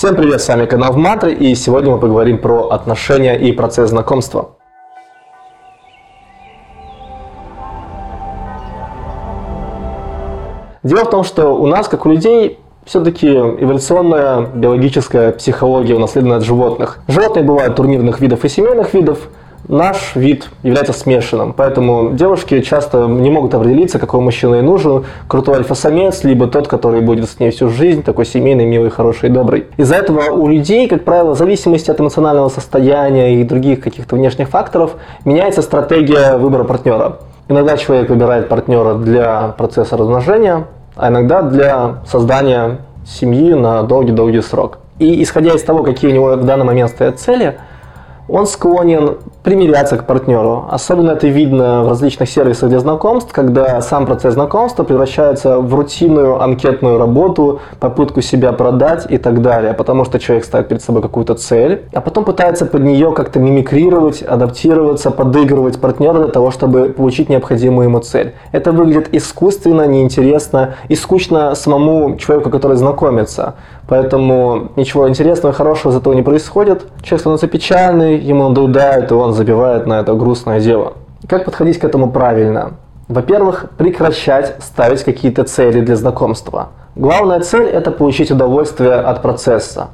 Всем привет, с вами канал Вматри, и сегодня мы поговорим про отношения и процесс знакомства. Дело в том, что у нас, как у людей, все-таки эволюционная биологическая психология унаследована от животных. Животные бывают турнирных видов и семейных видов, наш вид является смешанным, поэтому девушки часто не могут определиться, какой мужчина ей нужен, крутой альфа-самец, либо тот, который будет с ней всю жизнь, такой семейный, милый, хороший и добрый. Из-за этого у людей, как правило, в зависимости от эмоционального состояния и других каких-то внешних факторов, меняется стратегия выбора партнера. Иногда человек выбирает партнера для процесса размножения, а иногда для создания семьи на долгий-долгий срок. И исходя из того, какие у него в данный момент стоят цели – он склонен примиряться к партнеру. Особенно это видно в различных сервисах для знакомств, когда сам процесс знакомства превращается в рутинную анкетную работу, попытку себя продать и так далее, потому что человек ставит перед собой какую-то цель, а потом пытается под нее как-то мимикрировать, адаптироваться, подыгрывать партнеру для того, чтобы получить необходимую ему цель. Это выглядит искусственно, неинтересно и скучно самому человеку, который знакомится. Поэтому ничего интересного, хорошего из этого не происходит. Человек становится печальный, ему надоедает, и он забивает на это грустное дело. Как подходить к этому правильно? Во-первых, прекращать ставить какие-то цели для знакомства. Главная цель – это получить удовольствие от процесса.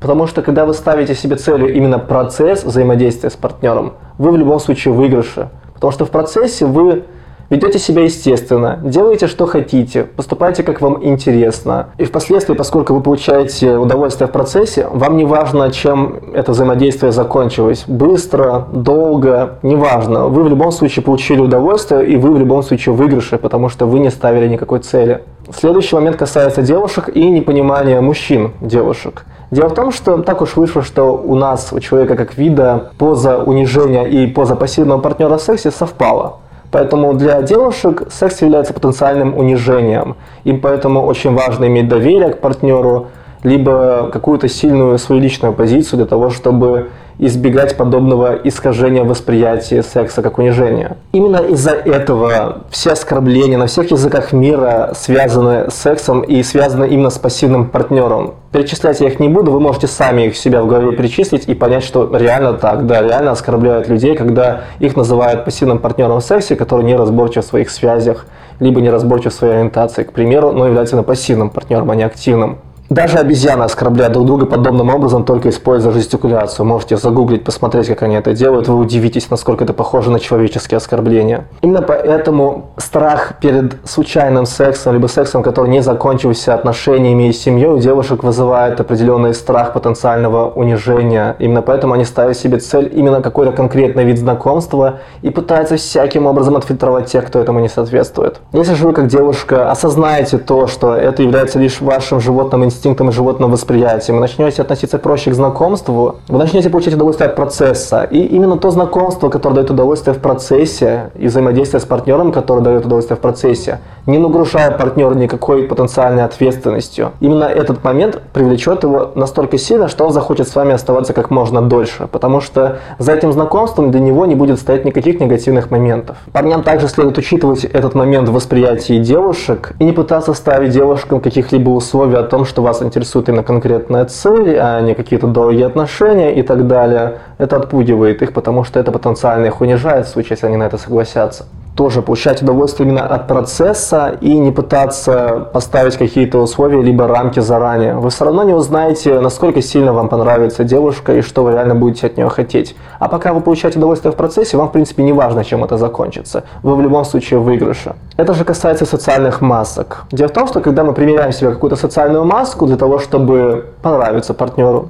Потому что когда вы ставите себе целью именно процесс взаимодействия с партнером, вы в любом случае выигрыше. Потому что в процессе вы Ведете себя естественно, делаете, что хотите, поступайте, как вам интересно. И впоследствии, поскольку вы получаете удовольствие в процессе, вам не важно, чем это взаимодействие закончилось. Быстро, долго, неважно. Вы в любом случае получили удовольствие, и вы в любом случае выигрыши, потому что вы не ставили никакой цели. Следующий момент касается девушек и непонимания мужчин девушек. Дело в том, что так уж вышло, что у нас, у человека как вида, поза унижения и поза пассивного партнера в сексе совпала. Поэтому для девушек секс является потенциальным унижением. Им поэтому очень важно иметь доверие к партнеру, либо какую-то сильную свою личную позицию для того, чтобы избегать подобного искажения восприятия секса как унижения. Именно из-за этого все оскорбления на всех языках мира связаны с сексом и связаны именно с пассивным партнером. Перечислять я их не буду, вы можете сами их себя в голове перечислить и понять, что реально так, да, реально оскорбляют людей, когда их называют пассивным партнером в сексе, который не разборчив в своих связях, либо не разборчив в своей ориентации, к примеру, но является пассивным партнером, а не активным. Даже обезьяны оскорбляют друг друга подобным образом, только используя жестикуляцию. Можете загуглить, посмотреть, как они это делают. Вы удивитесь, насколько это похоже на человеческие оскорбления. Именно поэтому страх перед случайным сексом, либо сексом, который не закончился отношениями и семьей, у девушек вызывает определенный страх потенциального унижения. Именно поэтому они ставят себе цель именно какой-то конкретный вид знакомства и пытаются всяким образом отфильтровать тех, кто этому не соответствует. Если же вы как девушка осознаете то, что это является лишь вашим животным инстинктом, инстинктом животного восприятия, вы начнете относиться проще к знакомству, вы начнете получать удовольствие от процесса. И именно то знакомство, которое дает удовольствие в процессе, и взаимодействие с партнером, которое дает удовольствие в процессе, не нагружая партнера никакой потенциальной ответственностью. Именно этот момент привлечет его настолько сильно, что он захочет с вами оставаться как можно дольше, потому что за этим знакомством для него не будет стоять никаких негативных моментов. Парням также следует учитывать этот момент в восприятии девушек и не пытаться ставить девушкам каких-либо условий о том, что вас интересует именно конкретная цель, а не какие-то долгие отношения и так далее. Это отпугивает их, потому что это потенциально их унижает в случае, если они на это согласятся тоже получать удовольствие именно от процесса и не пытаться поставить какие-то условия либо рамки заранее. Вы все равно не узнаете, насколько сильно вам понравится девушка и что вы реально будете от нее хотеть. А пока вы получаете удовольствие в процессе, вам в принципе не важно, чем это закончится. Вы в любом случае выигрыше. Это же касается социальных масок. Дело в том, что когда мы примеряем себе какую-то социальную маску для того, чтобы понравиться партнеру,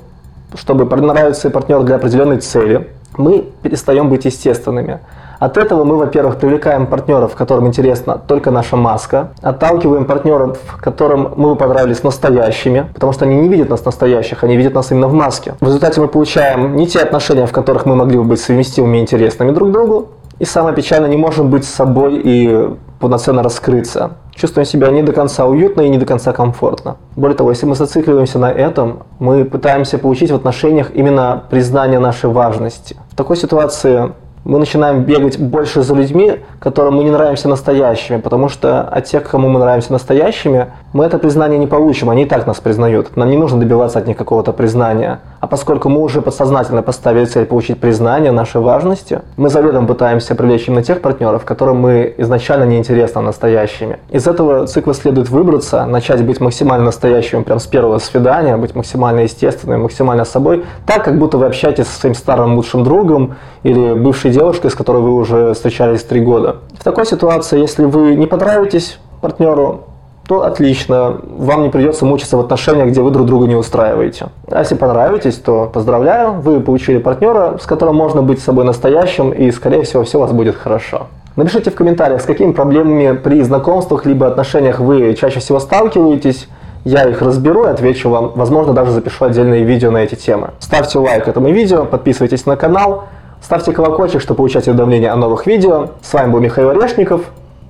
чтобы понравиться партнеру для определенной цели, мы перестаем быть естественными. От этого мы, во-первых, привлекаем партнеров, которым интересна только наша маска, отталкиваем партнеров, которым мы понравились настоящими, потому что они не видят нас настоящих, они видят нас именно в маске. В результате мы получаем не те отношения, в которых мы могли бы быть совместимыми и интересными друг другу, и самое печальное, не можем быть собой и полноценно раскрыться. Чувствуем себя не до конца уютно и не до конца комфортно. Более того, если мы зацикливаемся на этом, мы пытаемся получить в отношениях именно признание нашей важности. В такой ситуации мы начинаем бегать больше за людьми, которым мы не нравимся настоящими, потому что от тех, кому мы нравимся настоящими, мы это признание не получим, они и так нас признают. Нам не нужно добиваться от них какого-то признания. А поскольку мы уже подсознательно поставили цель получить признание нашей важности, мы заведомо пытаемся привлечь именно тех партнеров, которым мы изначально не интересны настоящими. Из этого цикла следует выбраться, начать быть максимально настоящим прям с первого свидания, быть максимально естественным, максимально собой, так, как будто вы общаетесь со своим старым лучшим другом или бывшей девушкой, с которой вы уже встречались три года. В такой ситуации, если вы не понравитесь партнеру, то отлично, вам не придется мучиться в отношениях, где вы друг друга не устраиваете. А если понравитесь, то поздравляю, вы получили партнера, с которым можно быть собой настоящим, и, скорее всего, все у вас будет хорошо. Напишите в комментариях, с какими проблемами при знакомствах либо отношениях вы чаще всего сталкиваетесь, я их разберу и отвечу вам, возможно, даже запишу отдельные видео на эти темы. Ставьте лайк этому видео, подписывайтесь на канал, ставьте колокольчик, чтобы получать уведомления о новых видео. С вами был Михаил Орешников.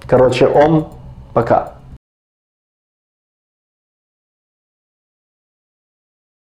Короче, ом, пока.